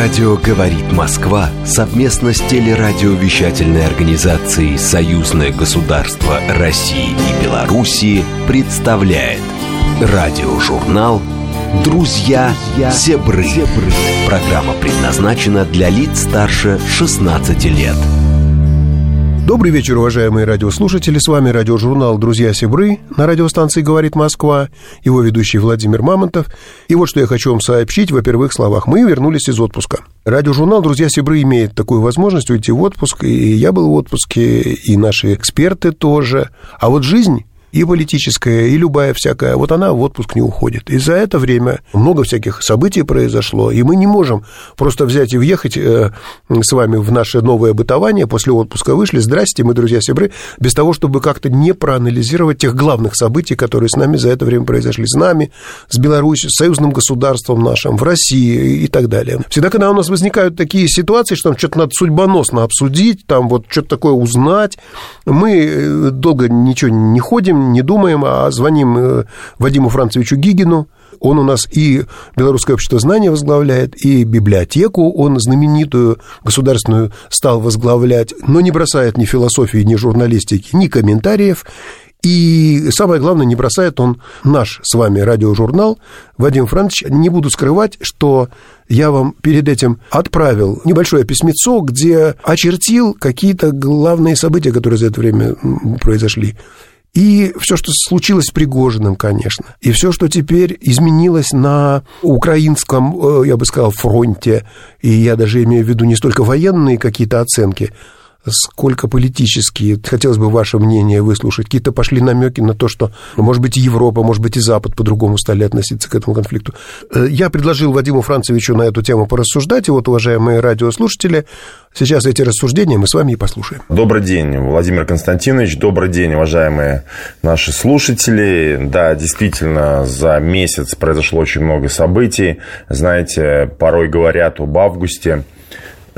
Радио «Говорит Москва» совместно с телерадиовещательной организацией «Союзное государство России и Белоруссии» представляет Радиожурнал «Друзья Зебры». Программа предназначена для лиц старше 16 лет. Добрый вечер, уважаемые радиослушатели. С вами радиожурнал «Друзья Сибры» на радиостанции «Говорит Москва», его ведущий Владимир Мамонтов. И вот что я хочу вам сообщить во первых словах. Мы вернулись из отпуска. Радиожурнал «Друзья Сибры» имеет такую возможность уйти в отпуск, и я был в отпуске, и наши эксперты тоже. А вот жизнь и политическая, и любая всякая, вот она в отпуск не уходит. И за это время много всяких событий произошло, и мы не можем просто взять и въехать э, с вами в наше новое бытование, после отпуска вышли, здрасте, мы друзья-сябры, без того, чтобы как-то не проанализировать тех главных событий, которые с нами за это время произошли, с нами, с Беларусью, с союзным государством нашим, в России и так далее. Всегда, когда у нас возникают такие ситуации, что там что-то надо судьбоносно обсудить, там вот что-то такое узнать, мы э, долго ничего не ходим, не думаем, а звоним э, Вадиму Францевичу Гигину. Он у нас и Белорусское общество знания возглавляет, и библиотеку он знаменитую государственную стал возглавлять, но не бросает ни философии, ни журналистики, ни комментариев. И самое главное, не бросает он наш с вами радиожурнал. Вадим Францович, не буду скрывать, что я вам перед этим отправил небольшое письмецо, где очертил какие-то главные события, которые за это время произошли. И все, что случилось с Пригожиным, конечно. И все, что теперь изменилось на украинском, э, я бы сказал, фронте. И я даже имею в виду не столько военные какие-то оценки, сколько политические. Хотелось бы ваше мнение выслушать. Какие-то пошли намеки на то, что, может быть, Европа, может быть, и Запад по-другому стали относиться к этому конфликту. Э, я предложил Вадиму Францевичу на эту тему порассуждать. И вот, уважаемые радиослушатели, сейчас эти рассуждения мы с вами и послушаем. Добрый день, Владимир Константинович. Добрый день, уважаемые наши слушатели. Да, действительно, за месяц произошло очень много событий. Знаете, порой говорят об августе –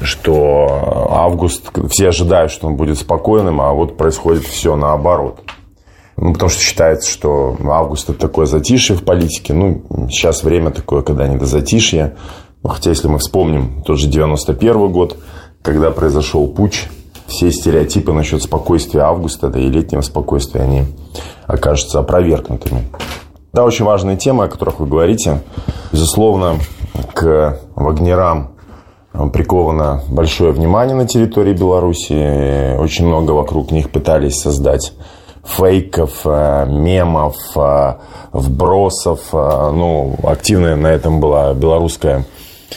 что август, все ожидают, что он будет спокойным, а вот происходит все наоборот. Ну, потому что считается, что август это такое затишье в политике. Ну, сейчас время такое, когда не до затишья. Ну, хотя, если мы вспомним тот же 91 год, когда произошел путь, все стереотипы насчет спокойствия августа, да и летнего спокойствия, они окажутся опровергнутыми. Да, очень важная тема, о которых вы говорите. Безусловно, к вагнерам приковано большое внимание на территории Беларуси. Очень много вокруг них пытались создать фейков, э, мемов, э, вбросов. Э, ну, активная на этом была белорусская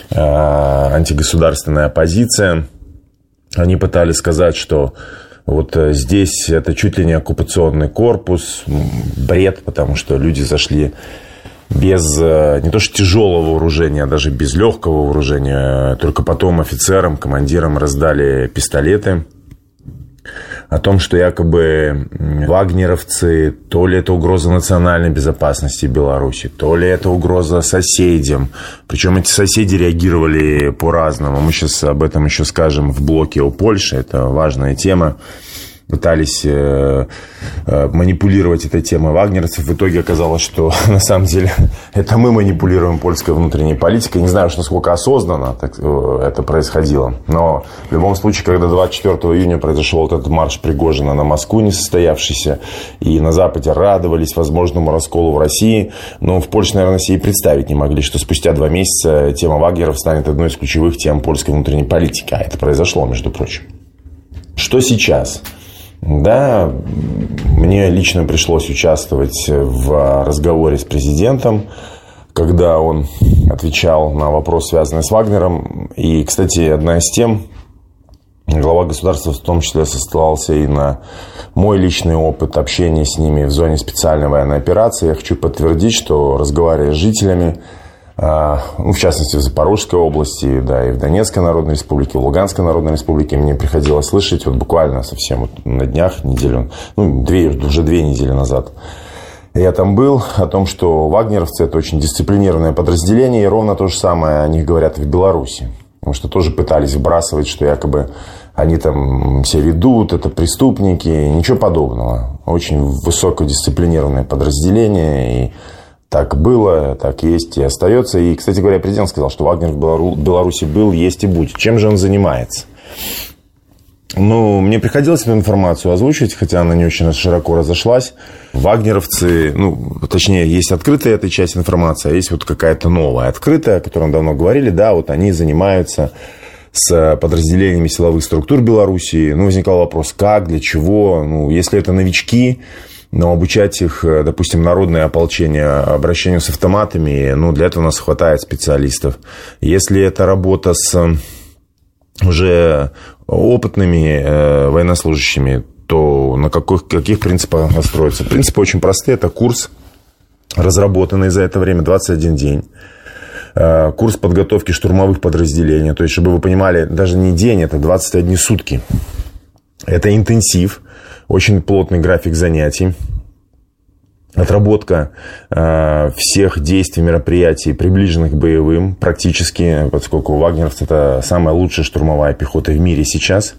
антигосударственная оппозиция. Они пытались сказать, что вот здесь это чуть ли не оккупационный корпус, бред, потому что люди зашли без э, не то что тяжелого вооружения, а даже без легкого вооружения. Только потом офицерам, командирам раздали пистолеты. О том, что якобы вагнеровцы, то ли это угроза национальной безопасности Беларуси, то ли это угроза соседям. Причем эти соседи реагировали по-разному. Мы сейчас об этом еще скажем в блоке о Польше. Это важная тема пытались э, э, манипулировать этой темой вагнеровцев. В итоге оказалось, что на самом деле это мы манипулируем польской внутренней политикой. Не знаю, насколько осознанно так, э, это происходило. Но в любом случае, когда 24 июня произошел этот марш Пригожина на Москву несостоявшийся, и на Западе радовались возможному расколу в России, но в Польше, наверное, себе и представить не могли, что спустя два месяца тема вагнеров станет одной из ключевых тем польской внутренней политики. А это произошло, между прочим. Что сейчас? Да, мне лично пришлось участвовать в разговоре с президентом, когда он отвечал на вопрос, связанный с Вагнером. И, кстати, одна из тем, глава государства в том числе сослался и на мой личный опыт общения с ними в зоне специальной военной операции. Я хочу подтвердить, что разговаривая с жителями, ну, в частности, в Запорожской области, да, и в Донецкой Народной Республике, в Луганской Народной Республике мне приходилось слышать, вот буквально совсем вот на днях, неделю, ну, две, уже две недели назад, я там был, о том, что вагнеровцы – это очень дисциплинированное подразделение, и ровно то же самое о них говорят в Беларуси. Потому что тоже пытались вбрасывать, что якобы они там все ведут, это преступники, ничего подобного. Очень высокодисциплинированное подразделение, и Так было, так есть и остается. И, кстати говоря, президент сказал, что Вагнер в Беларуси был, есть и будет. Чем же он занимается? Ну, мне приходилось эту информацию озвучивать, хотя она не очень широко разошлась. Вагнеровцы, ну, точнее, есть открытая эта часть информации, а есть вот какая-то новая открытая, о которой мы давно говорили. Да, вот они занимаются с подразделениями силовых структур Белоруссии. Ну, возникал вопрос, как, для чего. Ну, если это новички, но обучать их, э, допустим, народное ополчение обращению с автоматами, ну, для этого у нас хватает специалистов. Если это работа с уже опытными э, военнослужащими, то на каких, каких принципах строится? Принципы очень простые. Это курс, разработанный за это время 21 день. Э, курс подготовки штурмовых подразделений. То есть, чтобы вы понимали, даже не день, это 21 сутки. Это интенсив очень плотный график занятий, отработка э, всех действий, мероприятий, приближенных к боевым, практически, поскольку вагнеровцы это самая лучшая штурмовая пехота в мире сейчас.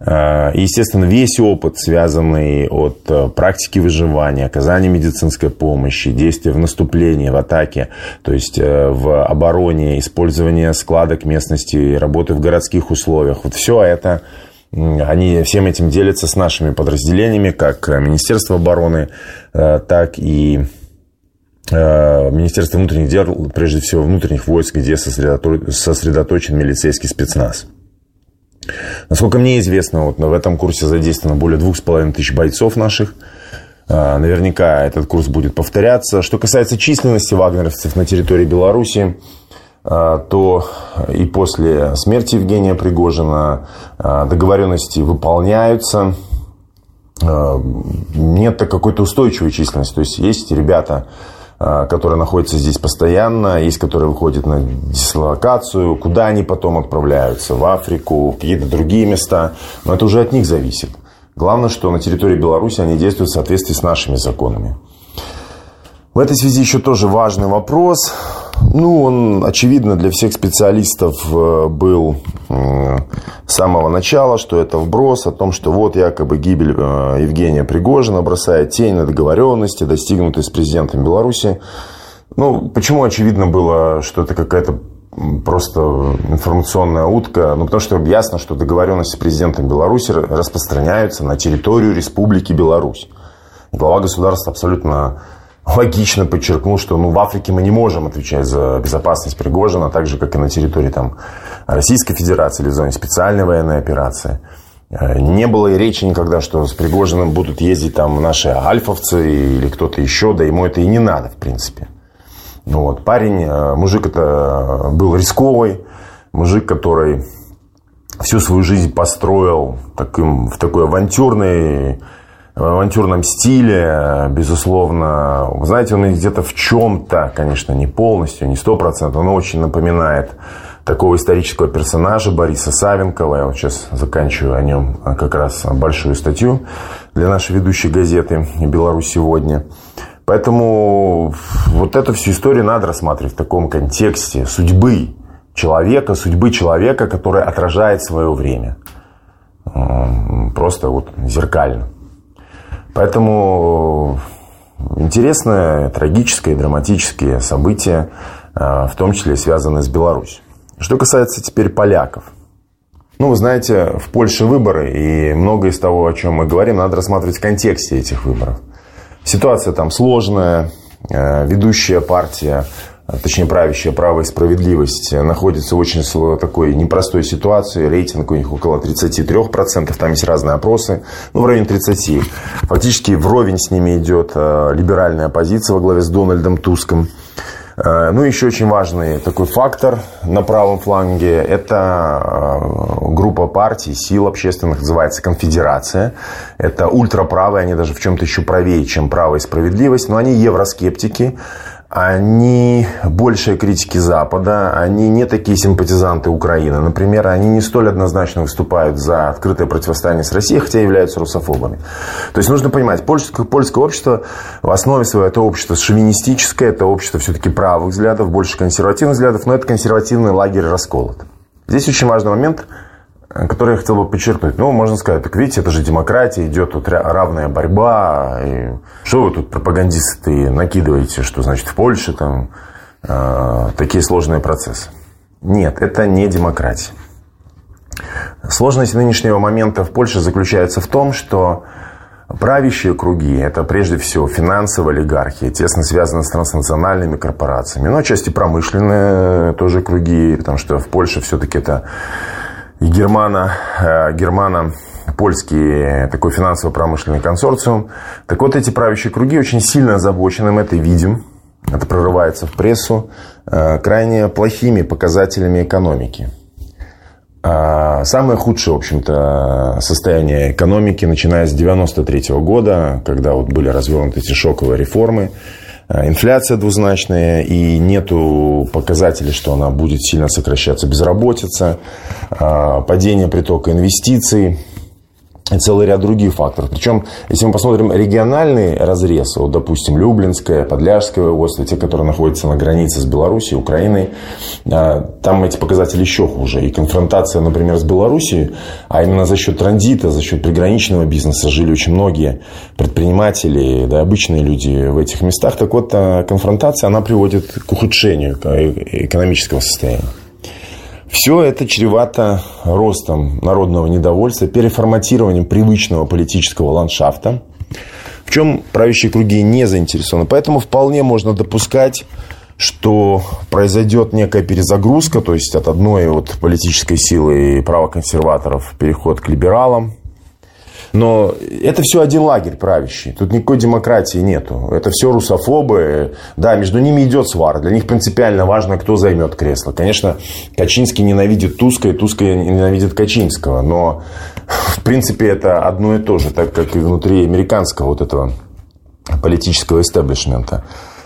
Э, естественно, весь опыт, связанный от э, практики выживания, оказания медицинской помощи, действия в наступлении, в атаке, то есть э, в обороне, использование складок местности, работы в городских условиях, вот все это они всем этим делятся с нашими подразделениями, как Министерство обороны, э, так и э, Министерство внутренних дел, прежде всего внутренних войск, где сосредоточен милицейский спецназ. Насколько мне известно, вот в этом курсе задействовано более двух с половиной тысяч бойцов наших. Э, наверняка этот курс будет повторяться. Что касается численности вагнеровцев на территории Беларуси, то и после смерти Евгения Пригожина а, договоренности выполняются. А, нет какой-то устойчивой численности. То есть есть ребята, которые находятся здесь постоянно, есть, которые выходят на дислокацию, куда они потом отправляются, в Африку, в какие-то другие места. Но это уже от них зависит. Главное, что на территории Беларуси они действуют в соответствии с нашими законами. В этой связи еще тоже важный вопрос. Ну, он, очевидно, для всех специалистов э, был с самого начала, что это вброс о том, что вот якобы гибель э, Евгения Пригожина бросает тень на договоренности, достигнутые с президентом Беларуси. Ну, почему очевидно было, что это какая-то просто информационная утка? Ну, потому что ясно, что договоренности с президентом Беларуси распространяются на территорию Республики Беларусь. Глава государства абсолютно логично подчеркнул, что ну, в Африке мы не можем отвечать за безопасность Пригожина, так же, как и на территории там, Российской Федерации или в зоне специальной военной операции. Э, не было и речи никогда, что с Пригожиным будут ездить там наши альфовцы или кто-то еще, да ему это и не надо, в принципе. Вот. Парень, э, мужик это был рисковый, мужик, который всю свою жизнь построил таким, в такой авантюрной в авантюрном стиле, безусловно. Вы знаете, он где-то в чем-то, конечно, не полностью, не сто процентов, но очень напоминает такого исторического персонажа Бориса Савенкова. Я вот сейчас заканчиваю о нем как раз большую статью для нашей ведущей газеты «Беларусь сегодня». Поэтому вот эту всю историю надо рассматривать в таком контексте судьбы человека, судьбы человека, который отражает свое время. Просто вот зеркально. Поэтому интересное, трагическое, драматические события, а, в том числе связанные с Беларусью. Что касается теперь поляков. Ну, вы знаете, в Польше выборы, и многое из того, о чем мы говорим, надо рассматривать в контексте этих выборов. Ситуация там сложная, а, ведущая партия точнее правящая право и справедливость, находится в очень такой непростой ситуации. Рейтинг у них около 33%, там есть разные опросы, ну, в районе 30%. Фактически вровень с ними идет а, либеральная оппозиция во главе с Дональдом Туском. А, ну, еще очень важный такой фактор на правом фланге – это группа партий, сил общественных, называется «Конфедерация». Это ультраправые, они даже в чем-то еще правее, чем «Право и справедливость», но они евроскептики, они больше критики Запада, они не такие симпатизанты Украины. Например, они не столь однозначно выступают за открытое противостояние с Россией, хотя являются русофобами. То есть нужно понимать, польское, польское общество в основе своей это общество шовинистическое, это общество все-таки правых взглядов, больше консервативных взглядов, но это консервативный лагерь расколот. Здесь очень важный момент который я хотел бы подчеркнуть. Ну, можно сказать, так видите, это же демократия, идет тут равная борьба. И что вы тут, пропагандисты, накидываете, что значит в Польше там э, такие сложные процессы? Нет, это не демократия. Сложность нынешнего момента в Польше заключается в том, что правящие круги – это прежде всего финансовая олигархия, тесно связаны с транснациональными корпорациями, но отчасти промышленные тоже круги, потому что в Польше все-таки это и германо, э, германо польский такой финансово-промышленный консорциум. Так вот, эти правящие круги очень сильно озабочены, мы это видим, это прорывается в прессу, э, крайне плохими показателями экономики. А самое худшее, в общем-то, состояние экономики, начиная с 1993 года, когда вот были развернуты эти шоковые реформы, инфляция двузначная, и нету показателей, что она будет сильно сокращаться. Безработица, э, падение притока инвестиций, целый ряд других факторов. Причем, если мы посмотрим региональный разрез, вот, допустим, Люблинское, Подляжское воеводство, те, которые находятся на границе с Белоруссией, Украиной, а, там эти показатели еще хуже. И конфронтация, например, с Белоруссией, а именно за счет транзита, за счет приграничного бизнеса жили очень многие предприниматели, да, обычные люди в этих местах. Так вот, а, конфронтация, она приводит к ухудшению экономического состояния. Все это чревато ростом народного недовольства, переформатированием привычного политического ландшафта, в чем правящие круги не заинтересованы. Поэтому вполне можно допускать, что произойдет некая перезагрузка, то есть от одной вот политической силы и правоконсерваторов переход к либералам, но это все один лагерь правящий. Тут никакой демократии нету. Это все русофобы. Да, между ними идет свар. Для них принципиально важно, кто займет кресло. Конечно, Качинский ненавидит Туска, и Туска ненавидит Качинского. Но, в принципе, это одно и то же, так как и внутри американского вот этого политического истеблишмента.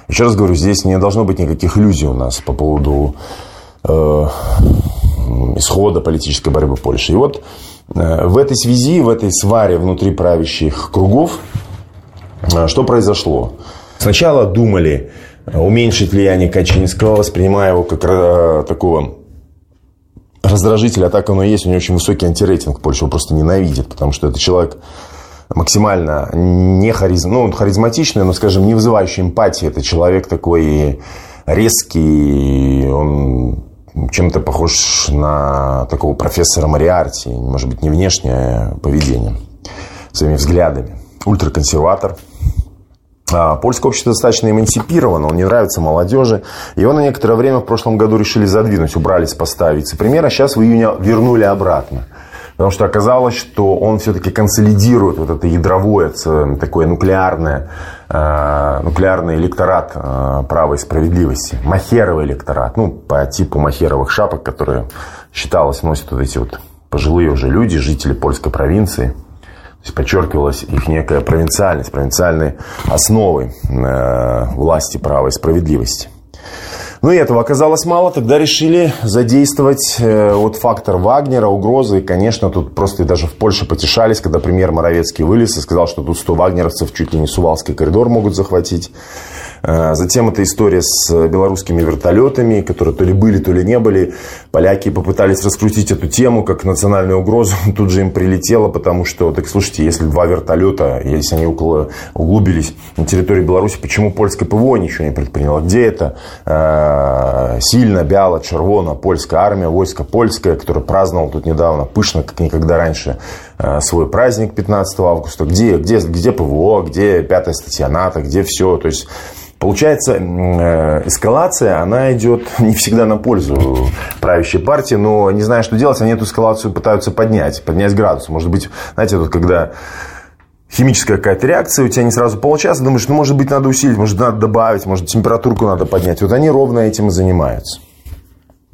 Еще раз говорю, здесь не должно быть никаких иллюзий у нас по поводу э, исхода политической борьбы Польши. И вот в этой связи, в этой сваре внутри правящих кругов, э, что произошло? Сначала думали э, уменьшить влияние Качинского, воспринимая его как такого раздражителя, а так оно и есть, у него очень высокий антирейтинг, Польша его просто ненавидит, потому что это человек максимально не харизм, ну, он харизматичный, но, скажем, не вызывающий эмпатии. Это человек такой резкий, он чем-то похож на такого профессора Мариарти, может быть, не внешнее поведение, своими взглядами. Ультраконсерватор. А польское общество достаточно эмансипировано, он не нравится молодежи. Его на некоторое время в прошлом году решили задвинуть, убрали с поста вице-премьера, сейчас в июне вернули обратно. Потому что оказалось, что он все-таки консолидирует вот это ядровое, такое нуклеарное, нуклеарный электорат э, права и справедливости. Махеровый электорат. Ну, по типу махеровых шапок, которые считалось носят вот эти вот пожилые уже люди, жители польской провинции. То есть подчеркивалась их некая провинциальность, провинциальной основы э, власти права и справедливости. Ну, и этого оказалось мало, тогда решили задействовать э, вот фактор Вагнера, угрозы. И, конечно, тут просто даже в Польше потешались, когда премьер Моровецкий вылез и сказал, что тут 100 вагнеровцев чуть ли не Сувалский коридор могут захватить. Э, затем эта история с белорусскими вертолетами, которые то ли были, то ли не были. Поляки попытались раскрутить эту тему как национальную угрозу. Тут же им прилетело, потому что, так слушайте, если два вертолета, если они углубились на территории Беларуси, почему польское ПВО ничего не предприняло? Где это э, сильно, бяло, червона польская армия, войско польское, которое праздновало тут недавно пышно, как никогда раньше, э, свой праздник 15 августа? Где, где, где ПВО, где пятая статья НАТО, где все? То есть Получается, э, эскалация, она идет не всегда на пользу правящей партии, но не зная, что делать, они эту эскалацию пытаются поднять, поднять градус. Может быть, знаете, тут когда химическая какая-то реакция, у тебя не сразу получается, думаешь, ну, может быть, надо усилить, может, надо добавить, может, температурку надо поднять. Вот они ровно этим и занимаются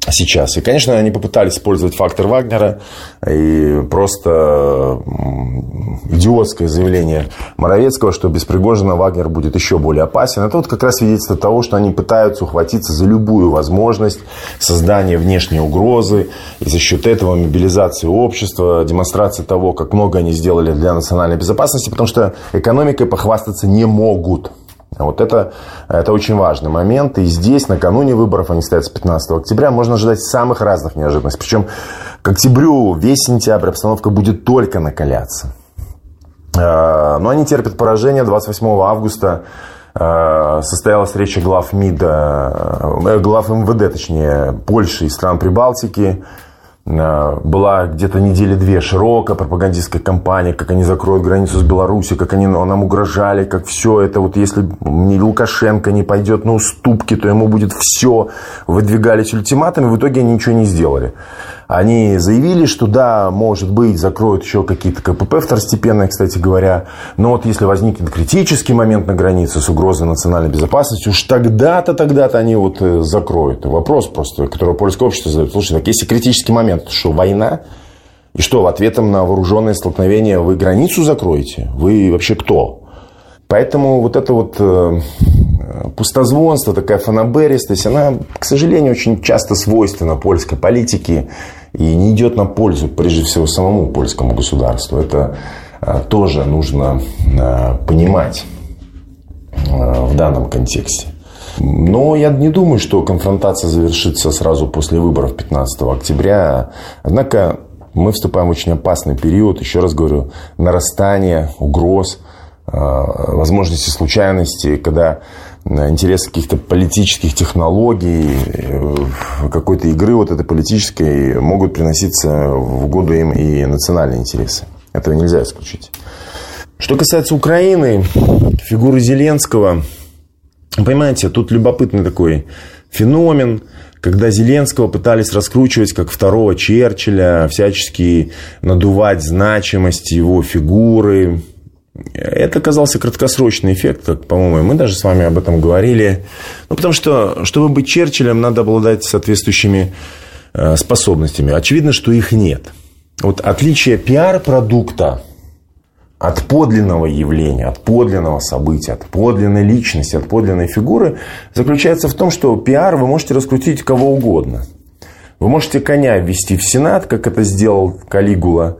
сейчас. И, конечно, они попытались использовать фактор Вагнера и просто идиотское заявление Моровецкого, что без Пригожина Вагнер будет еще более опасен. Это вот как раз свидетельство того, что они пытаются ухватиться за любую возможность создания внешней угрозы и за счет этого мобилизации общества, демонстрации того, как много они сделали для национальной безопасности, потому что экономикой похвастаться не могут. Вот это, это очень важный момент. И здесь, накануне выборов, они стоят с 15 октября, можно ожидать самых разных неожиданностей. Причем К октябрю, весь сентябрь обстановка будет только накаляться. Но они терпят поражение 28 августа Э, состоялась встреча глав МИДа, э, глав МВД, точнее, Польши и стран Прибалтики. Э, была где-то недели две широкая пропагандистская кампания, как они закроют границу с Беларусью, как они нам угрожали, как все это, вот если Лукашенко не пойдет на уступки, то ему будет все. Выдвигались ультиматумы, в итоге они ничего не сделали. Они заявили, что да, может быть, закроют еще какие-то КПП второстепенные, кстати говоря. Но вот если возникнет критический момент на границе с угрозой национальной безопасности, уж тогда-то, тогда-то они вот э, закроют. Вопрос просто, который польское общество задает. Слушай, так если критический момент, то что, война? И что, в ответом на вооруженное столкновение вы границу закроете? Вы вообще кто? Поэтому вот это вот э, пустозвонство, такая фанаберистость, она, к сожалению, очень часто свойственна польской политике и не идет на пользу, прежде всего, самому польскому государству. Это а, тоже нужно а, понимать а, в данном контексте. Но я не думаю, что конфронтация завершится сразу после выборов 15 октября. Однако мы вступаем в очень опасный период, еще раз говорю, нарастание угроз, возможности случайности, когда интересы каких-то политических технологий, э, какой-то игры вот этой политической могут приноситься в году им и национальные интересы. Этого нельзя исключить. Что касается Украины, фигуры Зеленского, понимаете, тут любопытный такой феномен, когда Зеленского пытались раскручивать как второго Черчилля, всячески надувать значимость его фигуры, это оказался краткосрочный эффект, как, по-моему, мы даже с вами об этом говорили. Ну, потому что, чтобы быть Черчиллем, надо обладать соответствующими э, способностями. Очевидно, что их нет. Вот отличие пиар-продукта от подлинного явления, от подлинного события, от подлинной личности, от подлинной фигуры заключается в том, что пиар вы можете раскрутить кого угодно. Вы можете коня ввести в Сенат, как это сделал Калигула,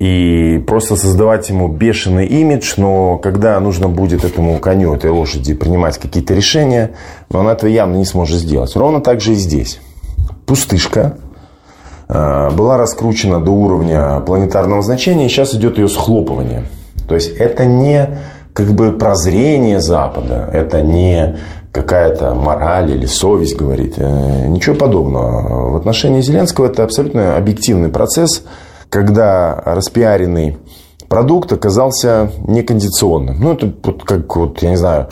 и просто создавать ему бешеный имидж, но когда нужно будет этому коню, этой лошади принимать какие-то решения, он этого явно не сможет сделать. Ровно так же и здесь. Пустышка э, была раскручена до уровня планетарного значения, и сейчас идет ее схлопывание. То есть это не как бы прозрение Запада, это не какая-то мораль или совесть говорит. Э, ничего подобного. В отношении Зеленского это абсолютно объективный процесс – когда распиаренный продукт оказался некондиционным. Ну, это вот как, вот, я не знаю,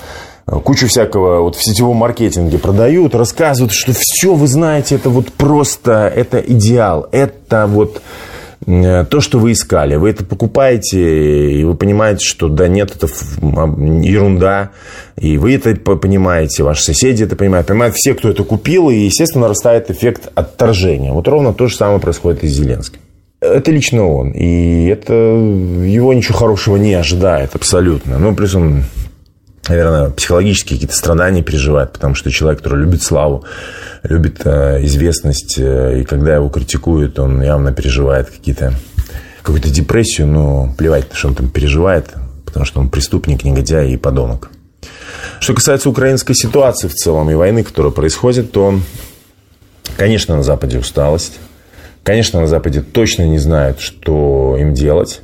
кучу всякого вот в сетевом маркетинге продают, рассказывают, что все вы знаете, это вот просто, это идеал, это вот то, что вы искали. Вы это покупаете, и вы понимаете, что да нет, это ерунда. И вы это понимаете, ваши соседи это понимают. Понимают все, кто это купил, и, естественно, нарастает эффект отторжения. Вот ровно то же самое происходит и с Зеленским. Это лично он. И это его ничего хорошего не ожидает абсолютно. Ну, плюс он, наверное, психологические какие-то страдания переживает, потому что человек, который любит славу, любит э, известность, э, и когда его критикуют, он явно переживает какие-то какую-то депрессию, но плевать, что он там переживает, потому что он преступник, негодяй и подонок. Что касается украинской ситуации в целом и войны, которая происходит, то, конечно, на Западе усталость. Конечно, на Западе точно не знают, что им делать.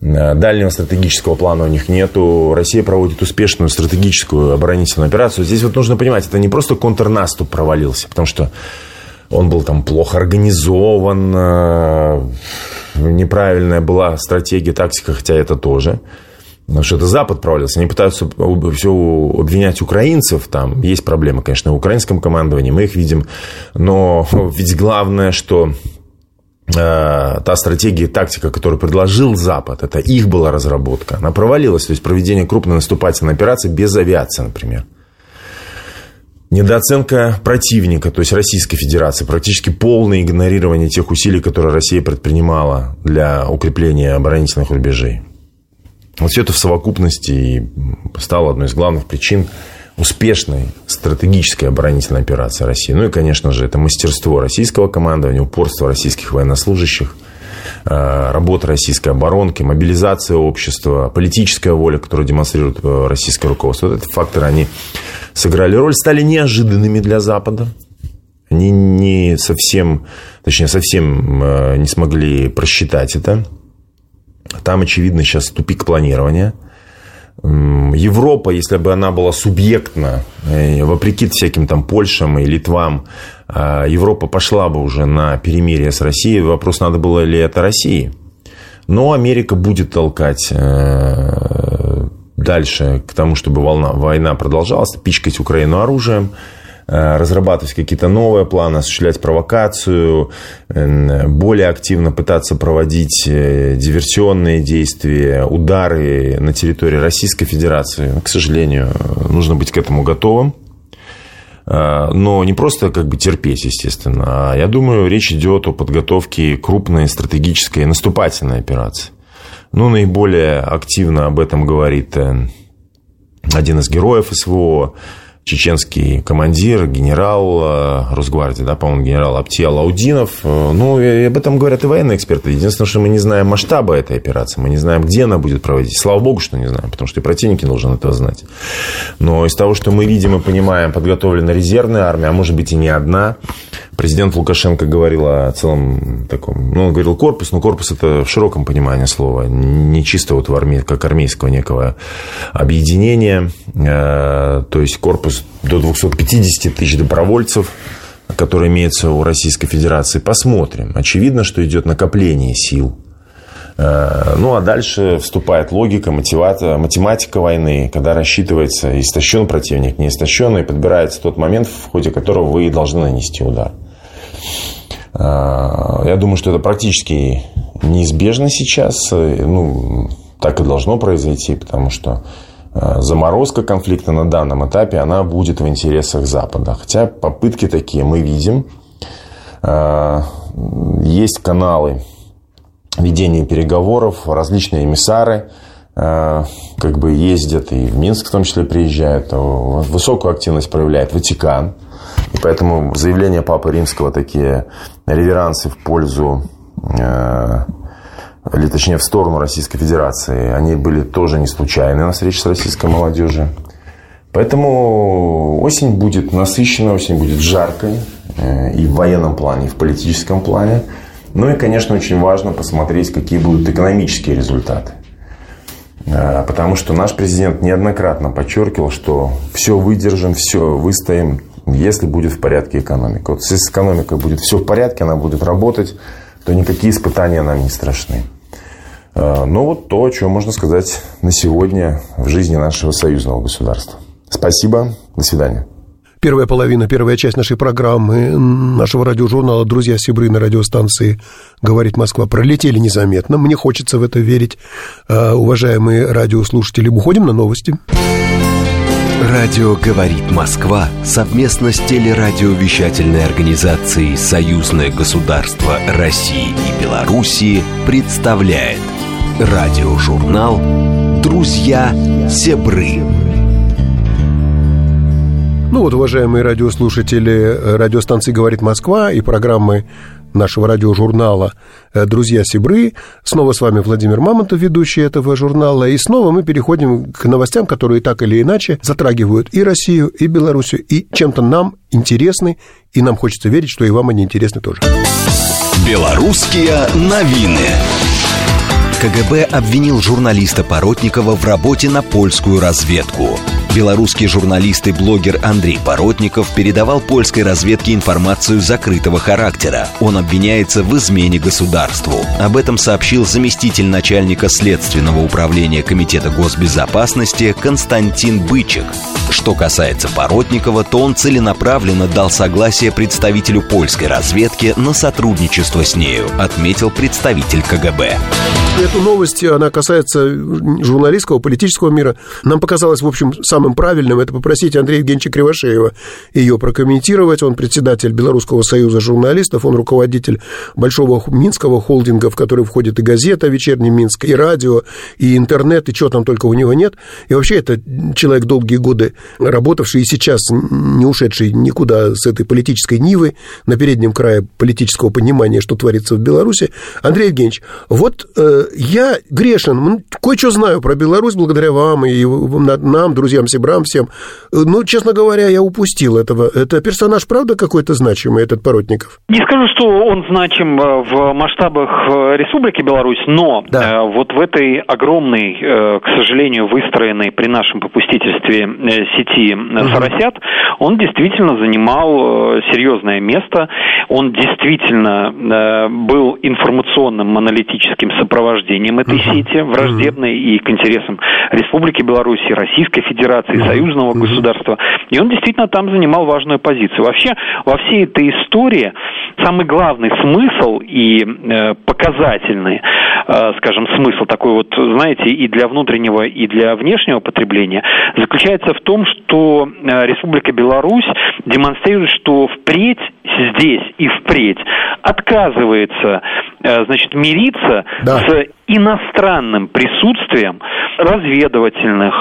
Э, дальнего стратегического плана у них нету. Россия проводит успешную стратегическую оборонительную операцию. Здесь вот нужно понимать, это не просто контрнаступ провалился, потому что он был там плохо организован, э, неправильная была стратегия, тактика, хотя это тоже. Что это Запад провалился. Они пытаются все обвинять украинцев. Там есть проблемы, конечно, в украинском командовании. Мы их видим. Но ведь главное, что Э, та стратегия и тактика, которую предложил Запад, это их была разработка. Она провалилась, то есть проведение крупной наступательной операции без авиации, например. Недооценка противника, то есть Российской Федерации, практически полное игнорирование тех усилий, которые Россия предпринимала для укрепления оборонительных рубежей. Вот все это в совокупности стало одной из главных причин успешной стратегической оборонительной операции России. Ну и, конечно же, это мастерство российского командования, упорство российских военнослужащих, э, работа российской оборонки, мобилизация общества, политическая воля, которую демонстрирует э, российское руководство. Вот эти факторы, они сыграли роль, стали неожиданными для Запада. Они не совсем, точнее, совсем э, не смогли просчитать это. Там, очевидно, сейчас тупик планирования. Европа, если бы она была субъектна, э, вопреки всяким там Польшам и Литвам, э, Европа пошла бы уже на перемирие с Россией. Вопрос, надо было ли это России. Но Америка будет толкать дальше к тому, чтобы волна, война продолжалась, пичкать Украину оружием, э, разрабатывать какие-то новые планы, осуществлять провокацию, более активно пытаться проводить э, диверсионные действия, удары на территории Российской Федерации. К сожалению, нужно быть к этому готовым. Э, но не просто как бы терпеть, естественно, а я думаю, речь идет о подготовке крупной стратегической наступательной операции. Ну, наиболее активно об этом говорит э, один из героев СВО, чеченский командир, генерал э, Росгвардии, да, по-моему, генерал Аптия Лаудинов. Э, ну, и об этом говорят и военные эксперты. Единственное, что мы не знаем масштаба этой операции, мы не знаем, где она будет проводиться. Слава богу, что не знаем, потому что и противник не должен этого знать. Но из того, что мы видим и понимаем, подготовлена резервная армия, а может быть и не одна, Президент Лукашенко говорил о целом таком, ну, он говорил корпус, но корпус это в широком понимании слова, не чисто вот в армии, как армейского некого объединения, э, то есть корпус до 250 тысяч добровольцев, который имеется у Российской Федерации. Посмотрим. Очевидно, что идет накопление сил. Э, ну, а дальше вступает логика, математика войны, когда рассчитывается, истощен противник, не истощен, и подбирается тот момент, в ходе которого вы должны нанести удар. А, я думаю, что это практически неизбежно сейчас. Ну, так и должно произойти, потому что заморозка конфликта на данном этапе, она будет в интересах Запада. Хотя попытки такие мы видим. А, есть каналы ведения переговоров, различные эмиссары как бы ездят и в Минск в том числе приезжают. Высокую активность проявляет Ватикан – и поэтому заявления Папы Римского такие реверансы в пользу э, или точнее в сторону Российской Федерации, они были тоже не случайны на встрече с российской молодежью. Поэтому осень будет насыщенной, осень будет жаркой э, и в военном плане, и в политическом плане. Ну и, конечно, очень важно посмотреть, какие будут экономические результаты. Э, потому что наш президент неоднократно подчеркивал, что все выдержим, все выстоим, если будет в порядке экономика. Вот если с экономикой будет все в порядке, она будет работать, то никакие испытания нам не страшны. А, но вот то, о чем можно сказать на сегодня в жизни нашего союзного государства. Спасибо, до свидания. Первая половина, первая часть нашей программы, нашего радиожурнала «Друзья Сибры» на радиостанции «Говорит Москва» пролетели незаметно. Мне хочется в это верить. А, уважаемые радиослушатели, уходим на новости. Радио «Говорит Москва» совместно с телерадиовещательной организацией «Союзное государство России и Белоруссии» представляет радиожурнал «Друзья Себры». Ну вот, уважаемые радиослушатели радиостанции «Говорит Москва» и программы нашего радиожурнала э, «Друзья Сибры». Снова с вами Владимир Мамонтов, ведущий этого журнала. И снова мы переходим к новостям, которые так или иначе затрагивают и Россию, и Белоруссию, и чем-то нам интересны, и нам хочется верить, что и вам они интересны тоже. Белорусские новины. КГБ обвинил журналиста Поротникова в работе на польскую разведку. Белорусский журналист и блогер Андрей Поротников передавал польской разведке информацию закрытого характера. Он обвиняется в измене государству. Об этом сообщил заместитель начальника Следственного управления Комитета госбезопасности Константин Бычек. Что касается Поротникова, то он целенаправленно дал согласие представителю польской разведки на сотрудничество с нею, отметил представитель КГБ. Эту новость, она касается журналистского, политического мира. Нам показалось, в общем, сам самым правильным это попросить Андрея Евгеньевича Кривошеева ее прокомментировать. Он председатель Белорусского союза журналистов, он руководитель большого минского холдинга, в который входит и газета «Вечерний Минск», и радио, и интернет, и чего там только у него нет. И вообще это человек долгие годы работавший и сейчас не ушедший никуда с этой политической нивы, на переднем крае политического понимания, что творится в Беларуси. Андрей Евгеньевич, вот э, я грешен, кое-что знаю про Беларусь благодаря вам и нам, друзьям, сибрам всем. Ну, честно говоря, я упустил этого. Это персонаж, правда, какой-то значимый, этот Поротников? Не скажу, что он значим э, в масштабах э, Республики Беларусь, но да. Э, вот в этой огромной, к сожалению, выстроенной при нашем попустительстве сети Соросят, он действительно занимал серьезное место, он действительно был информационным аналитическим сопровождением этой сети, враждебной и к интересам Республики Беларусь, Российской Федерации, Союзного государства, и он действительно там занимал важную позицию. Вообще, во всей этой истории самый главный смысл и э, показательный, э, скажем, смысл такой вот, знаете, и для внутреннего, и для внешнего потребления заключается в том, что э, Республика Беларусь демонстрирует, что впредь здесь и впредь отказывается, э, значит, мириться да. с иностранным присутствием разведывательных,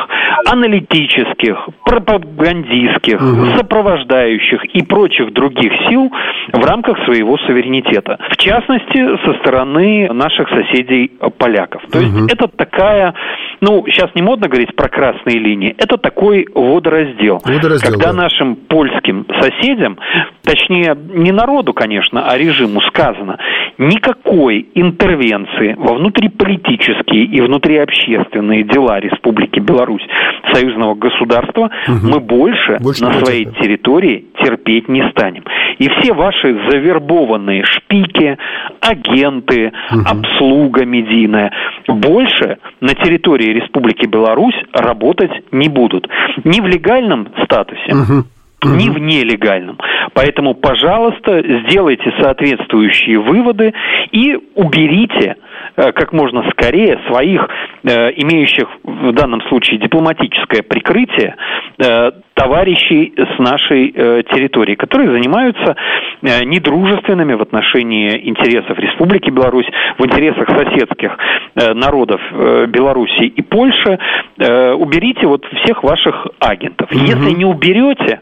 аналитических, пропагандистских, угу. сопровождающих и прочих других сил в рамках своего суверенитета. В частности, со стороны наших соседей поляков. То угу. есть это такая, ну, сейчас не модно говорить про красные линии, это такой водораздел. водораздел когда да. нашим польским соседям, точнее, не народу, конечно, а режиму сказано, никакой интервенции во внутриполитические и внутриобщественные дела Республики Беларусь союзного государства угу. мы больше, больше на своей терпеть. территории терпеть не станем. И все ваши завербованные шпики, агенты, угу. обслуга медийная больше на территории Республики Беларусь работать не будут. Ни в легальном статусе, угу ни в нелегальном. Поэтому, пожалуйста, сделайте соответствующие выводы и уберите э, как можно скорее своих э, имеющих в данном случае дипломатическое прикрытие э, товарищей с нашей территории, которые занимаются недружественными в отношении интересов Республики Беларусь, в интересах соседских народов Беларуси и Польши. Уберите вот всех ваших агентов. Если не уберете,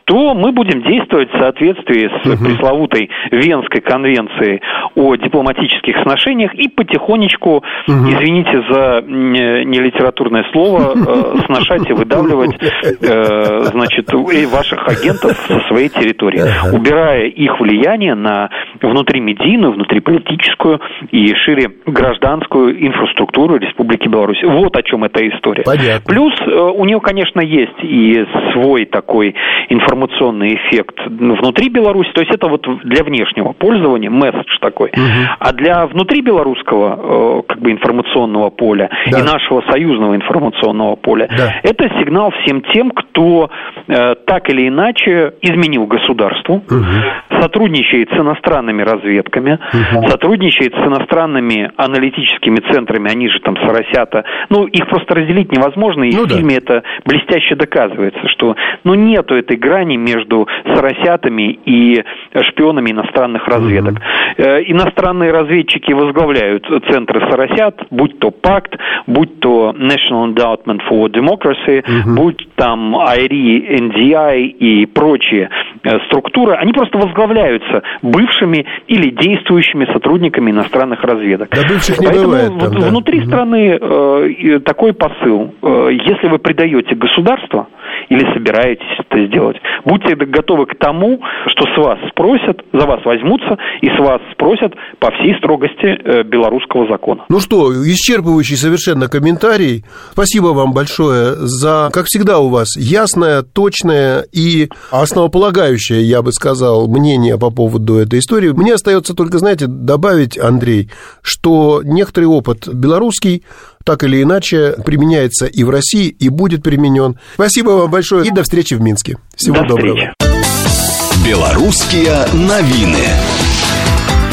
то мы будем действовать в соответствии с угу. пресловутой Венской конвенцией о дипломатических сношениях и потихонечку, угу. извините за нелитературное слово, э, сношать и выдавливать, э, значит, ваших агентов со своей территории, убирая их влияние на внутримедийную, внутриполитическую и шире гражданскую инфраструктуру Республики Беларусь. Вот о чем эта история. Понятно. Плюс э, у нее, конечно, есть и свой такой информационный эффект внутри Беларуси, то есть это вот для внешнего пользования месседж такой. Угу. А для внутри белорусского э, как бы информационного поля да. и нашего союзного информационного поля да. это сигнал всем тем, кто э, так или иначе изменил государству, угу. сотрудничает с иностранными разведками, угу. сотрудничает с иностранными аналитическими центрами, они же там соросята. Ну, их просто разделить невозможно, и ну, в да. фильме это блестяще доказывается, что ну нету этой грани между соросятами и шпионами иностранных разведок. Mm-hmm. Иностранные разведчики возглавляют центры соросят, будь то ПАКТ, будь то National Endowment for Democracy, mm-hmm. будь там IRI, NDI и прочие э, структуры, они просто возглавляются бывшими или действующими сотрудниками иностранных разведок. Да, бывших не Поэтому бывает там, да. внутри mm-hmm. страны э, такой посыл. Э, если вы предаете государство или собираетесь это сделать, будьте готовы к тому, что с вас спросят, за вас возьмутся и с вас спросят по всей строгости э, белорусского закона. Ну что, исчерпывающий совершенно комментарий. Спасибо вам большое за, как всегда у вас, ясное, точное и основополагающее, я бы сказал, мнение по поводу этой истории. Мне остается только, знаете, добавить, Андрей, что некоторый опыт белорусский так или иначе применяется и в России, и будет применен. Спасибо вам большое и до встречи в Минске. Всего до доброго. Встречи. Белорусские новины.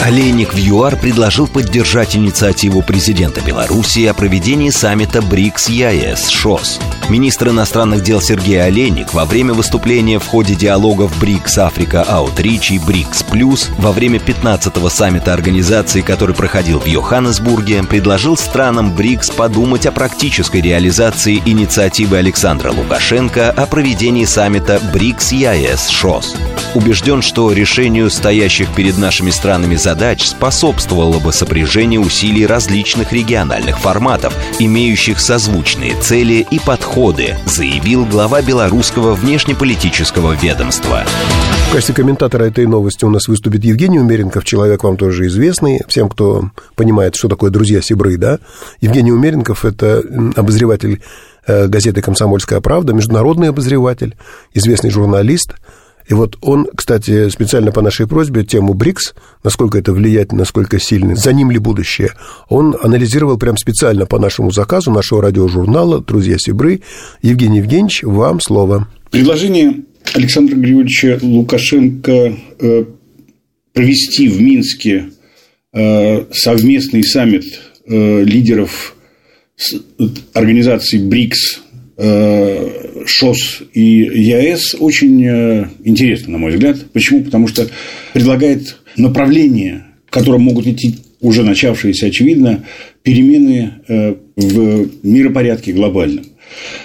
Олейник в ЮАР предложил поддержать инициативу президента Беларуси о проведении саммита БРИКС-ЕАЭС ШОС. Министр иностранных дел Сергей Олейник во время выступления в ходе диалогов БРИКС Африка Аутрич и БРИКС Плюс во время 15-го саммита организации, который проходил в Йоханнесбурге, предложил странам БРИКС подумать о практической реализации инициативы Александра Лукашенко о проведении саммита БРИКС-ЕАЭС ШОС. Убежден, что решению стоящих перед нашими странами задач способствовало бы сопряжение усилий различных региональных форматов, имеющих созвучные цели и подходы, заявил глава белорусского внешнеполитического ведомства. В качестве комментатора этой новости у нас выступит Евгений Умеренков, человек вам тоже известный, всем, кто понимает, что такое «Друзья Сибры», да? Евгений Умеренков – это обозреватель э, газеты «Комсомольская правда», международный обозреватель, известный журналист – и вот он, кстати, специально по нашей просьбе тему БРИКС, насколько это влияет, насколько сильно, за ним ли будущее, он анализировал прям специально по нашему заказу нашего радиожурнала «Друзья Сибры». Евгений Евгеньевич, вам слово. Предложение Александра Григорьевича Лукашенко э, провести в Минске э, совместный саммит э, лидеров организации БРИКС ШОС и ЕАЭС очень э, интересно, на мой взгляд. Почему? Потому что предлагает направление, в котором могут идти уже начавшиеся, очевидно, перемены э, в миропорядке глобальном.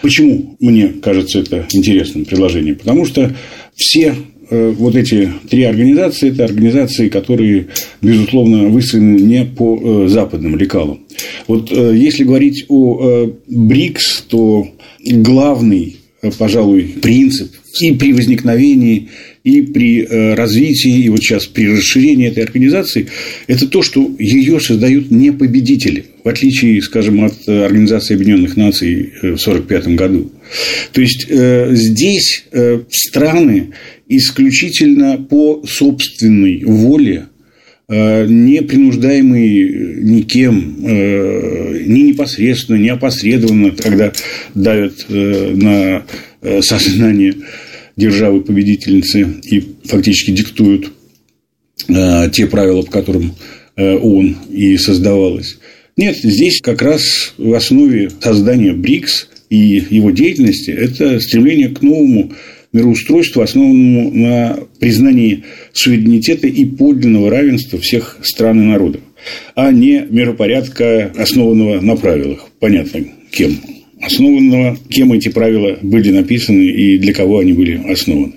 Почему мне кажется это интересным предложением? Потому что все вот эти три организации – это организации, которые, безусловно, выстроены не по западным лекалам. Вот если говорить о БРИКС, то главный, э, пожалуй, принцип и при возникновении, и при э, развитии, и вот сейчас при расширении этой организации, это то, что ее создают не победители, в отличие, скажем, от э, Организации Объединенных Наций в 1945 году. То есть здесь страны исключительно по собственной воле не принуждаемый никем, э, ни непосредственно, ни опосредованно, когда давят э, на сознание державы-победительницы и фактически диктуют те правила, по которым ООН и создавалась. Нет, здесь как раз в основе создания БРИКС и его деятельности это стремление к новому мироустройству, основанному на признании суверенитета и подлинного равенства всех стран и народов, а не миропорядка, основанного на правилах. Понятно, кем основанного, кем эти правила были написаны и для кого они были основаны.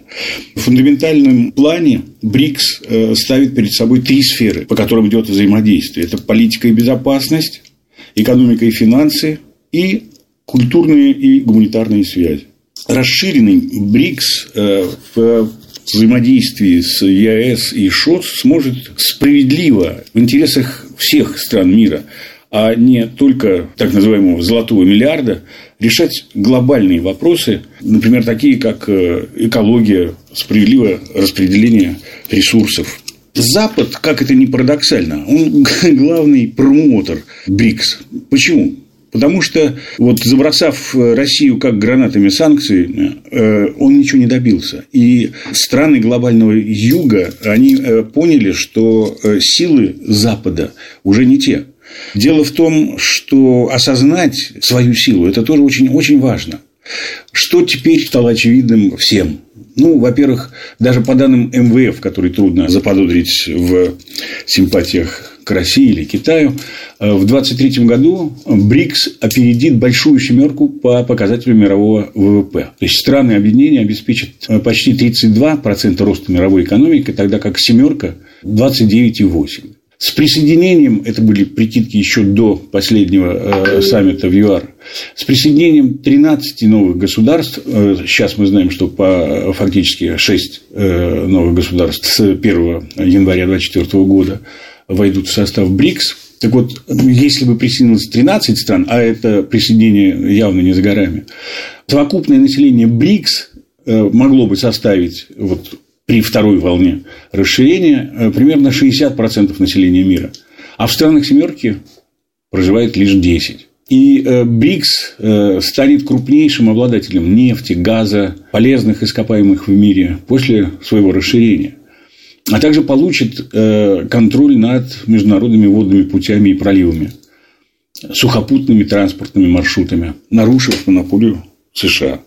В фундаментальном плане БРИКС э, ставит перед собой три сферы, по которым идет взаимодействие. Это политика и безопасность, экономика и финансы и культурные и гуманитарные связи расширенный БРИКС э, в взаимодействии с ЕАЭС и ШОС сможет справедливо в интересах всех стран мира, а не только так называемого золотого миллиарда, решать глобальные вопросы, например, такие как э, экология, справедливое распределение ресурсов. Запад, как это ни парадоксально, он главный промоутер БРИКС. Почему? Потому что, вот забросав э, Россию как гранатами санкций, э, он ничего не добился. И страны глобального юга, они э, поняли, что силы Запада уже не те. Дело в том, что осознать свою силу – это тоже очень, очень важно. Что теперь стало очевидным всем? Ну, во-первых, даже по данным МВФ, который трудно заподозрить в симпатиях к России или Китаю, э, в 2023 году БРИКС опередит большую семерку по показателю мирового ВВП. То есть страны объединения обеспечат э, почти 32% роста мировой экономики, тогда как семерка 29,8%. С присоединением, это были прикидки еще до последнего э, саммита в ЮАР, с присоединением 13 новых государств, э, сейчас мы знаем, что по, фактически 6 э, новых государств с 1 января 2024 года войдут в состав БРИКС. Так вот, если бы присоединилось 13 стран, а это присоединение явно не за горами, совокупное население БРИКС э, могло бы составить вот, при второй волне расширения э, примерно 60% населения мира. А в странах семерки проживает лишь 10. И э, БРИКС станет крупнейшим обладателем нефти, газа, полезных ископаемых в мире после своего расширения а также получит э, контроль над международными водными путями и проливами, сухопутными транспортными маршрутами, нарушив монополию США.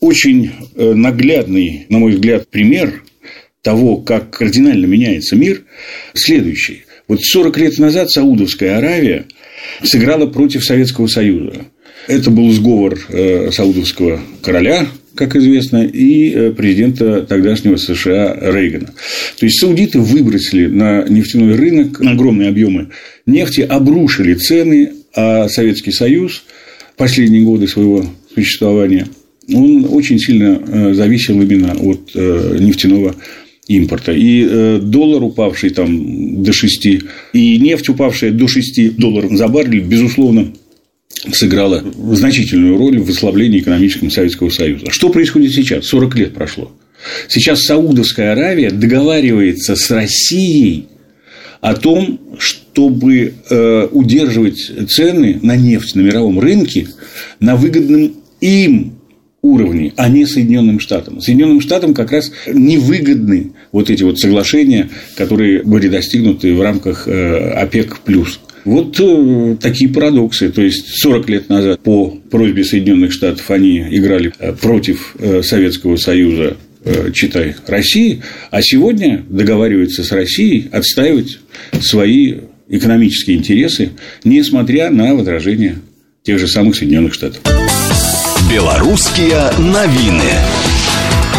Очень э, наглядный, на мой взгляд, пример того, как кардинально меняется мир, следующий. Вот 40 лет назад Саудовская Аравия сыграла против Советского Союза. Это был сговор э, саудовского короля, как известно, и э, президента тогдашнего США Рейгана. То есть саудиты выбросили на нефтяной рынок огромные объемы нефти, обрушили цены, а Советский Союз последние годы своего существования он очень сильно э, зависел именно от нефтяного импорта. И доллар, упавший там до 6, и нефть, упавшая до 6 долларов за баррель, безусловно, сыграла значительную роль в ослаблении экономического Советского Союза. Что происходит сейчас? 40 лет прошло. Сейчас Саудовская Аравия договаривается с Россией о том, чтобы э, удерживать цены на нефть на мировом рынке на выгодном им уровне, а не Соединенным Штатам. Соединенным Штатам как раз невыгодны вот эти вот соглашения, которые были достигнуты в рамках э, ОПЕК+. Вот э, такие парадоксы. То есть 40 лет назад по просьбе Соединенных Штатов они играли э, против э, Советского Союза читай, России, а сегодня договариваются с Россией отстаивать свои экономические интересы, несмотря на возражения тех же самых Соединенных Штатов. Белорусские новины.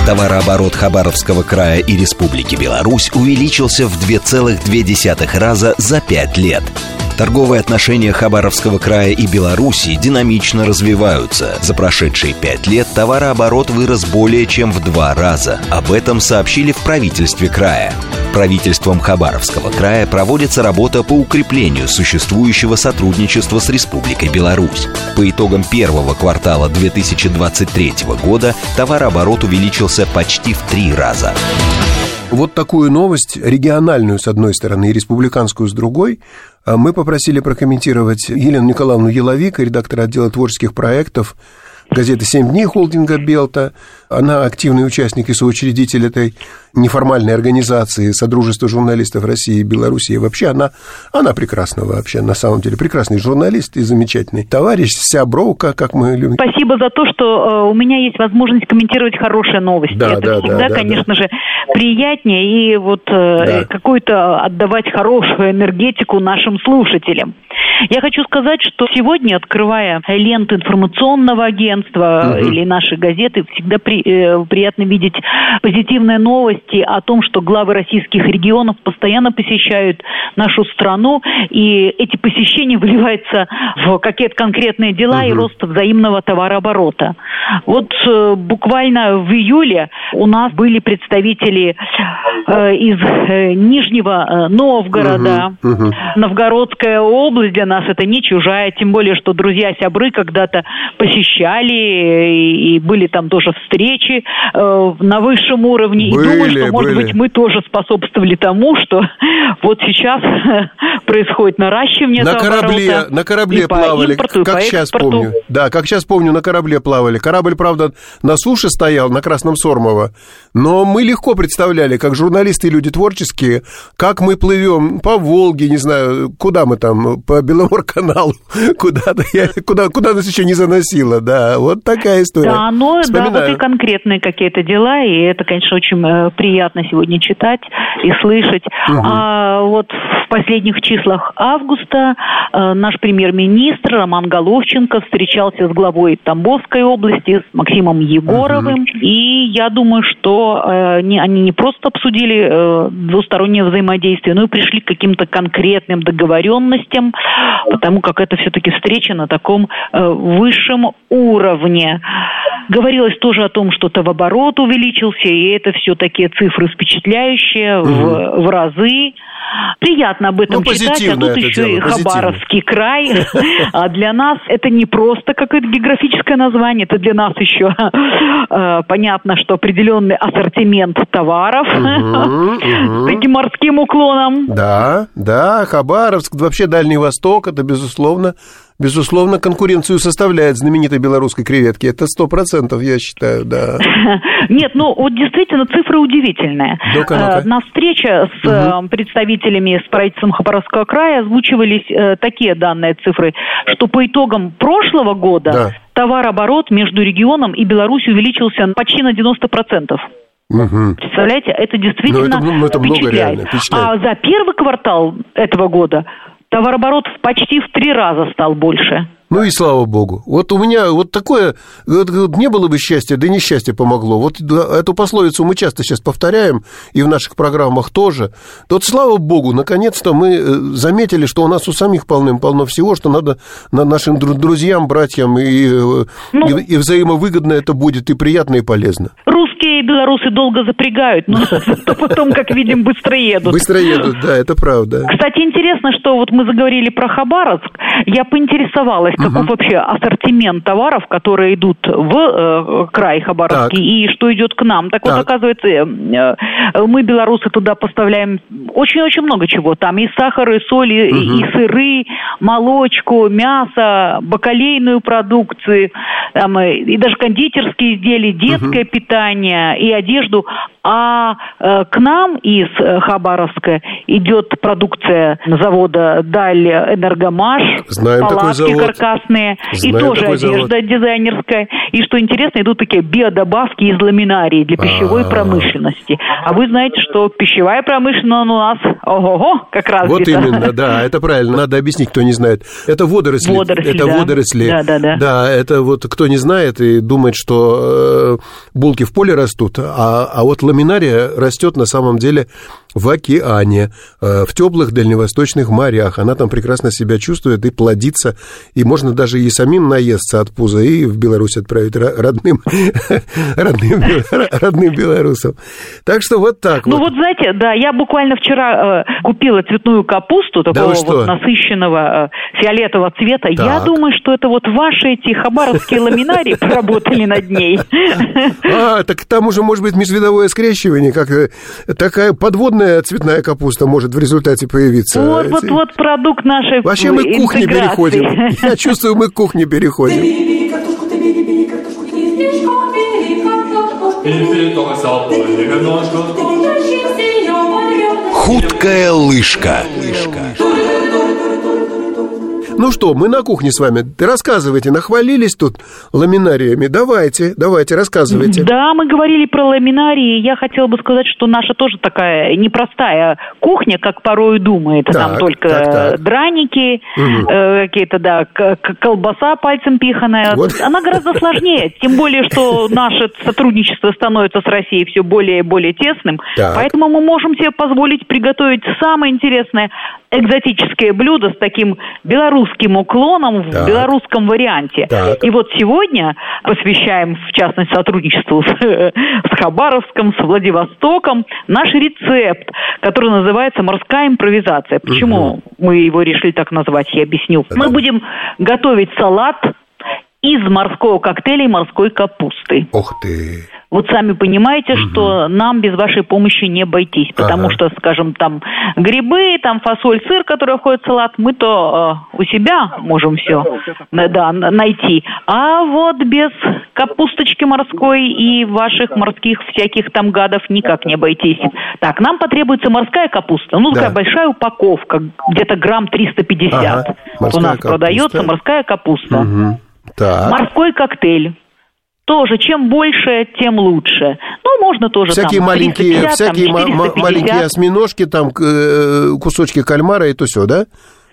Товарооборот Хабаровского края и Республики Беларусь увеличился в 2,2 раза за 5 лет – Торговые отношения Хабаровского края и Беларуси динамично развиваются. За прошедшие пять лет товарооборот вырос более чем в два раза. Об этом сообщили в правительстве края. Правительством Хабаровского края проводится работа по укреплению существующего сотрудничества с Республикой Беларусь. По итогам первого квартала 2023 года товарооборот увеличился почти в три раза. Вот такую новость, региональную с одной стороны и республиканскую с другой, мы попросили прокомментировать Елену Николаевну Еловик, редактора отдела творческих проектов газеты «Семь дней» холдинга «Белта». Она активный участник и соучредитель этой неформальной организации Содружества журналистов России и Белоруссии. Вообще она, она прекрасна вообще, на самом деле. Прекрасный журналист и замечательный товарищ, вся броука, как мы любим. Спасибо за то, что э, у меня есть возможность комментировать хорошие новости. Да, Это да, всегда, да, конечно да. же, приятнее и вот э, да. какую-то отдавать хорошую энергетику нашим слушателям. Я хочу сказать, что сегодня, открывая ленту информационного агентства угу. или нашей газеты, всегда при, э, приятно видеть позитивные новости о том, что главы российских регионов постоянно посещают нашу страну, и эти посещения выливаются в какие-то конкретные дела угу. и рост взаимного товарооборота. Вот э, буквально в июле у нас были представители э, из э, Нижнего э, Новгорода, угу, угу. Новгородская область для нас это не чужая, тем более, что друзья-сябры когда-то посещали и, и были там тоже встречи э, на высшем уровне. Были, и думаю, что, может были. быть, мы тоже способствовали тому, что вот сейчас происходит наращивание на корабле, на корабле плавали, импорту, как сейчас помню. Да, как сейчас помню, на корабле плавали. Корабль, правда, на суше стоял, на Красном Сормово, но мы легко представляли, как журналисты и люди творческие, как мы плывем по Волге, не знаю, куда мы там, по Беломор-каналу, куда-то, куда, куда нас еще не заносило, да, вот такая история. Да, но, да, вот и конкретные какие-то дела, и это, конечно, очень э, приятно сегодня читать и слышать. Угу. А вот в последних числах августа э, наш премьер-министр Роман Головченко встречался с главой Тамбовской области, с Максимом Егоровым, угу. и я думаю, что э, они не просто обсудили двустороннее взаимодействие, но и пришли к каким-то конкретным договоренностям, потому как это все-таки встреча на таком высшем уровне. Говорилось тоже о том, что товарооборот увеличился, и это все такие цифры впечатляющие угу. в, в разы. Приятно об этом ну, читать, а тут еще дело, и Хабаровский край. А для нас это не просто какое-то географическое название, это для нас еще э, понятно, что определенный ассортимент товаров с таким морским уклоном. Да, да, Хабаровск, вообще Дальний Восток, это, безусловно, безусловно, конкуренцию составляет знаменитой белорусской креветки. Это сто процентов, я считаю, да. Нет, ну вот действительно цифры удивительные. Э, на встрече с угу. представителями, с правительством Хабаровского края озвучивались э, такие данные цифры, что по итогам прошлого года да. товарооборот между регионом и Беларусью увеличился почти на 90%. Угу. Представляете, это действительно ну, это, ну, это впечатляет. Много впечатляет. А за первый квартал этого года товарооборот почти в три раза стал больше. Ну и слава богу. Вот у меня вот такое, вот, не было бы счастья, да несчастье помогло. Вот эту пословицу мы часто сейчас повторяем, и в наших программах тоже. Вот слава богу, наконец-то мы э, заметили, что у нас у самих полным-полно всего, что надо нашим друзьям, братьям, и, э, ну, и, и взаимовыгодно это будет, и приятно, и полезно. Русские и белорусы долго запрягают, но потом, как видим, быстро едут. Быстро едут, да, это правда. Кстати, интересно, что вот мы заговорили про Хабаровск, я поинтересовалась, каков угу. вообще ассортимент товаров, которые идут в э, край Хабаровский, так. и что идет к нам. Так, так. вот, оказывается, э, э, мы, белорусы, туда поставляем очень-очень много чего. Там и сахар, и соль, и, угу. и сыры, молочку, мясо, бакалейную продукцию, там, и, и даже кондитерские изделия, детское угу. питание и одежду. А э, к нам из э, Хабаровска идет продукция завода Даль Энергомаш, Знаем палатки каркасные, Знаем и тоже одежда завод. дизайнерская. И что интересно, идут такие биодобавки из ламинарии для пищевой А-а-а. промышленности. А вы знаете, что пищевая промышленность у нас, ого-го, как раз Вот именно, да, это правильно. Надо объяснить, кто не знает. Это водоросли. водоросли это да. водоросли. Да, да, да. Да, это вот кто не знает и думает, что э, булки в поле растут, а, а вот ламинария растет на самом деле в океане, э, в теплых дальневосточных морях. Она там прекрасно себя чувствует и плодится, и можно даже и самим наесться от пуза и в Беларусь отправить родным, родным, родным белорусам. Так что вот так Ну вот. знаете, да, я буквально вчера э, купила цветную капусту такого вот насыщенного э, фиолетового цвета. Я думаю, что это вот ваши эти хабаровские ламинарии поработали над ней. А, так там уже может быть межвидовое скрещивание, как такая подводная зеленая цветная капуста может в результате появиться. Вот, вот, вот продукт нашей Вообще мы к кухне переходим. Я чувствую, мы к кухне переходим. Хуткая лыжка. Ну что, мы на кухне с вами. Рассказывайте, нахвалились тут ламинариями. Давайте, давайте, рассказывайте. Да, мы говорили про ламинарии. Я хотела бы сказать, что наша тоже такая непростая кухня, как порой думает. Так, Там только так, так. драники, угу. э, какие-то, да, колбаса пальцем пиханая. Вот. Она гораздо сложнее. Тем более, что наше сотрудничество становится с Россией все более и более тесным. Так. Поэтому мы можем себе позволить приготовить самое интересное экзотическое блюдо с таким белорусским уклоном так. в белорусском варианте. Так. И вот сегодня посвящаем, в частности, сотрудничеству с, с Хабаровском, с Владивостоком, наш рецепт, который называется «Морская импровизация». Почему угу. мы его решили так назвать, я объясню. Мы будем готовить салат из морского коктейля и морской капусты. Ух ты! Вот сами понимаете, угу. что нам без вашей помощи не обойтись, потому ага. что, скажем, там грибы, там фасоль, сыр, который входит в салат, мы то э, у себя можем все да, найти, а вот без капусточки морской и ваших морских всяких там гадов никак не обойтись. Так, нам потребуется морская капуста, ну такая да. большая упаковка, где-то грамм 350. Ага. у нас капуста. продается морская капуста. Угу. Так. Морской коктейль. Тоже, чем больше, тем лучше. Ну, можно тоже всякие там, маленькие, 350, всякие там, маленькие осьминожки, там э, кусочки кальмара и то все, да?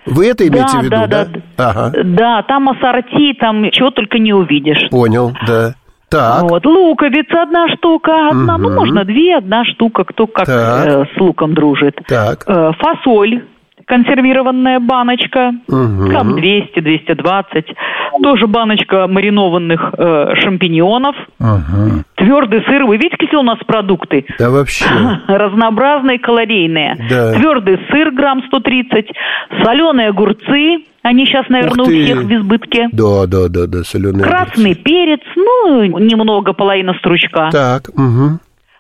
Вы это имеете да, в виду, да? Да, да. Ага. да, там ассорти, там чего только не увидишь. Понял, да. Так. Вот, луковица одна штука, одна, угу. ну, можно две, одна штука, кто как э, с луком дружит. Так. Э, фасоль консервированная баночка, угу. грамм 200-220. Тоже баночка маринованных э, шампиньонов. Угу. Твердый сыр. Вы видите, какие у нас продукты? Да вообще. Разнообразные, калорийные. Да. Твердый сыр грамм 130. Соленые огурцы. Они сейчас, наверное, у всех в избытке. Да, да, да, да, соленые Красный огурцы. перец, ну, немного, половина стручка. Так, угу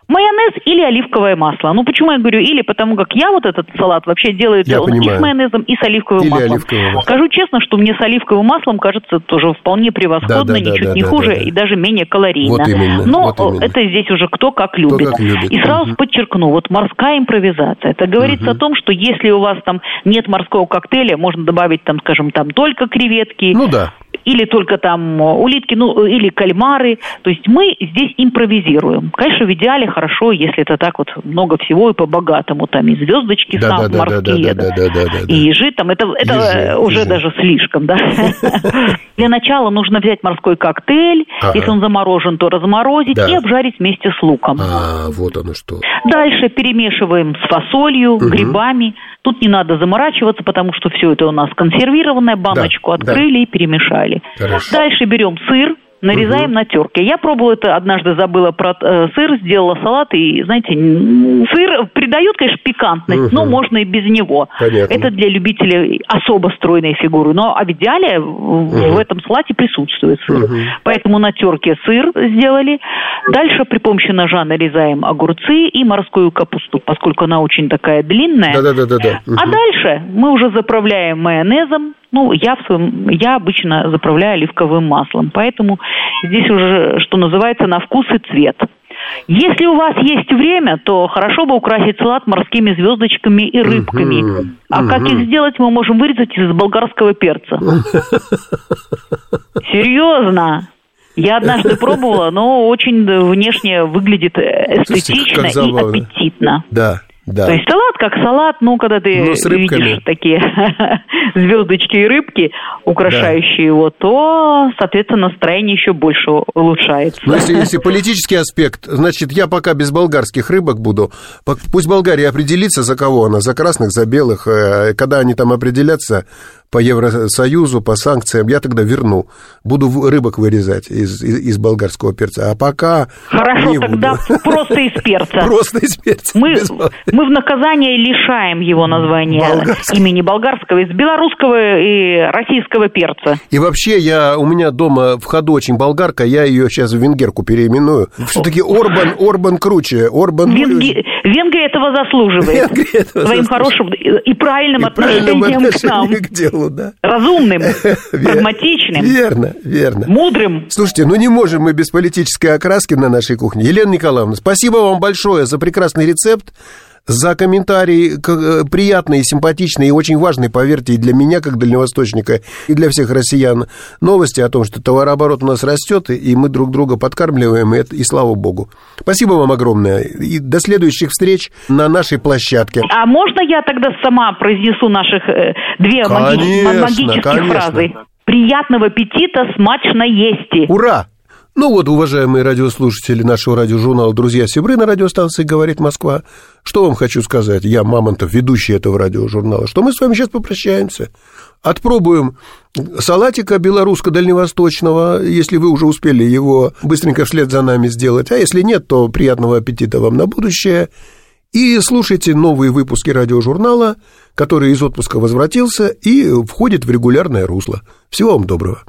Майонез или оливковое масло. Ну, почему я говорю или? Потому как я вот этот салат вообще делаю я он и с майонезом, и с оливковым или маслом. Оливковое. Скажу честно, что мне с оливковым маслом кажется тоже вполне превосходно, Да, да, ничуть да, не да, хуже да, да. и даже менее калорийно. Вот именно, Но вот именно. это здесь уже кто как любит. как любит. И сразу Мгм. подчеркну, вот морская импровизация. Это говорится о том, что если у вас там нет морского коктейля, можно добавить там, скажем, там только креветки, Ну да. Или только там э, улитки, ну, или кальмары. То есть мы здесь импровизируем. Конечно, в идеале хорошо, если это так вот много всего и по-богатому. Там и звездочки Да, сам да, морские, да, да, да, да, да, да. и ежи там. Это, это Ежи, э, уже ежи. даже слишком, да. Для начала нужно взять морской коктейль, если он заморожен, то разморозить и обжарить вместе с луком. А, вот оно что. Дальше перемешиваем с фасолью, грибами. Тут не надо заморачиваться, потому что все это у нас консервированное, баночку Да, открыли и перемешали. Хорошо. Дальше берем сыр, нарезаем на терке. Я пробовала это, однажды забыла про э, сыр, сделала салат, и, знаете, сыр придает, конечно, пикантность, но можно и без него. Понятно. Это для любителей особо стройной фигуры. Но а в идеале в в этом салате присутствует сыр. Поэтому на терке сыр сделали. Дальше при помощи ножа нарезаем огурцы и морскую капусту, поскольку она очень такая длинная. Да-да-да-да. А дальше мы уже заправляем майонезом. Ну, я, в своем, я обычно заправляю оливковым маслом. Поэтому здесь уже, что называется, на вкус и цвет. Если у вас есть время, то хорошо бы украсить салат морскими звездочками и рыбками. А как их сделать, мы можем вырезать из болгарского перца. Серьезно. Я однажды пробовала, но очень внешне выглядит Слушайте, эстетично как и аппетитно. Да, да. То есть салат как салат, ну, когда ты Ну, с рыбками. видишь такие звездочки и рыбки, украшающие его, то, соответственно, настроение еще больше улучшается. Но если, если политический аспект, значит, я пока без болгарских рыбок буду. Пусть Болгария определится, за кого она, за красных, за белых. Э, Когда они там определятся по Евросоюзу, по санкциям, я тогда верну. Буду рыбок вырезать из, из, из болгарского перца. А пока Хорошо, не тогда буду. просто из перца. Просто из перца. Мы, мы в наказание лишаем его названия Болгарский. имени болгарского из белорусского и российского перца. И вообще, я, у меня дома в ходу очень болгарка, я ее сейчас в венгерку переименую. Все-таки Орбан, Орбан круче. Орбан... Венги- Венгрия этого заслуживает. Венгрия этого Своим заслуживает. хорошим и правильным И правильным отношением к нам. к делу, да. Разумным, прагматичным, Верно, верно. мудрым. Слушайте, ну не можем мы без политической окраски на нашей кухне. Елена Николаевна, спасибо вам большое за прекрасный рецепт, за комментарий к- э, приятный, симпатичный и очень важный, поверьте, и для меня, как дальневосточника, и для всех россиян, новости о том, что товарооборот у нас растет, и- мы друг друга подкармливаем, и, это- и слава богу. Спасибо вам огромное. И до следующих встреч на нашей площадке. А можно я тогда сама произнесу наших э, две Конечно, магических конечно. фразы? Приятного аппетита, смачно есть. Ура! Ну вот, уважаемые радиослушатели нашего радиожурнала «Друзья Сибры» на радиостанции «Говорит Москва». Что вам хочу сказать? Я, Мамонтов, ведущий этого радиожурнала, что мы с вами сейчас попрощаемся. Отпробуем салатика белорусско-дальневосточного, если вы уже успели его быстренько вслед за нами сделать. А если нет, то приятного аппетита вам на будущее. И слушайте новые выпуски радиожурнала, который из отпуска возвратился и входит в регулярное русло. Всего вам доброго.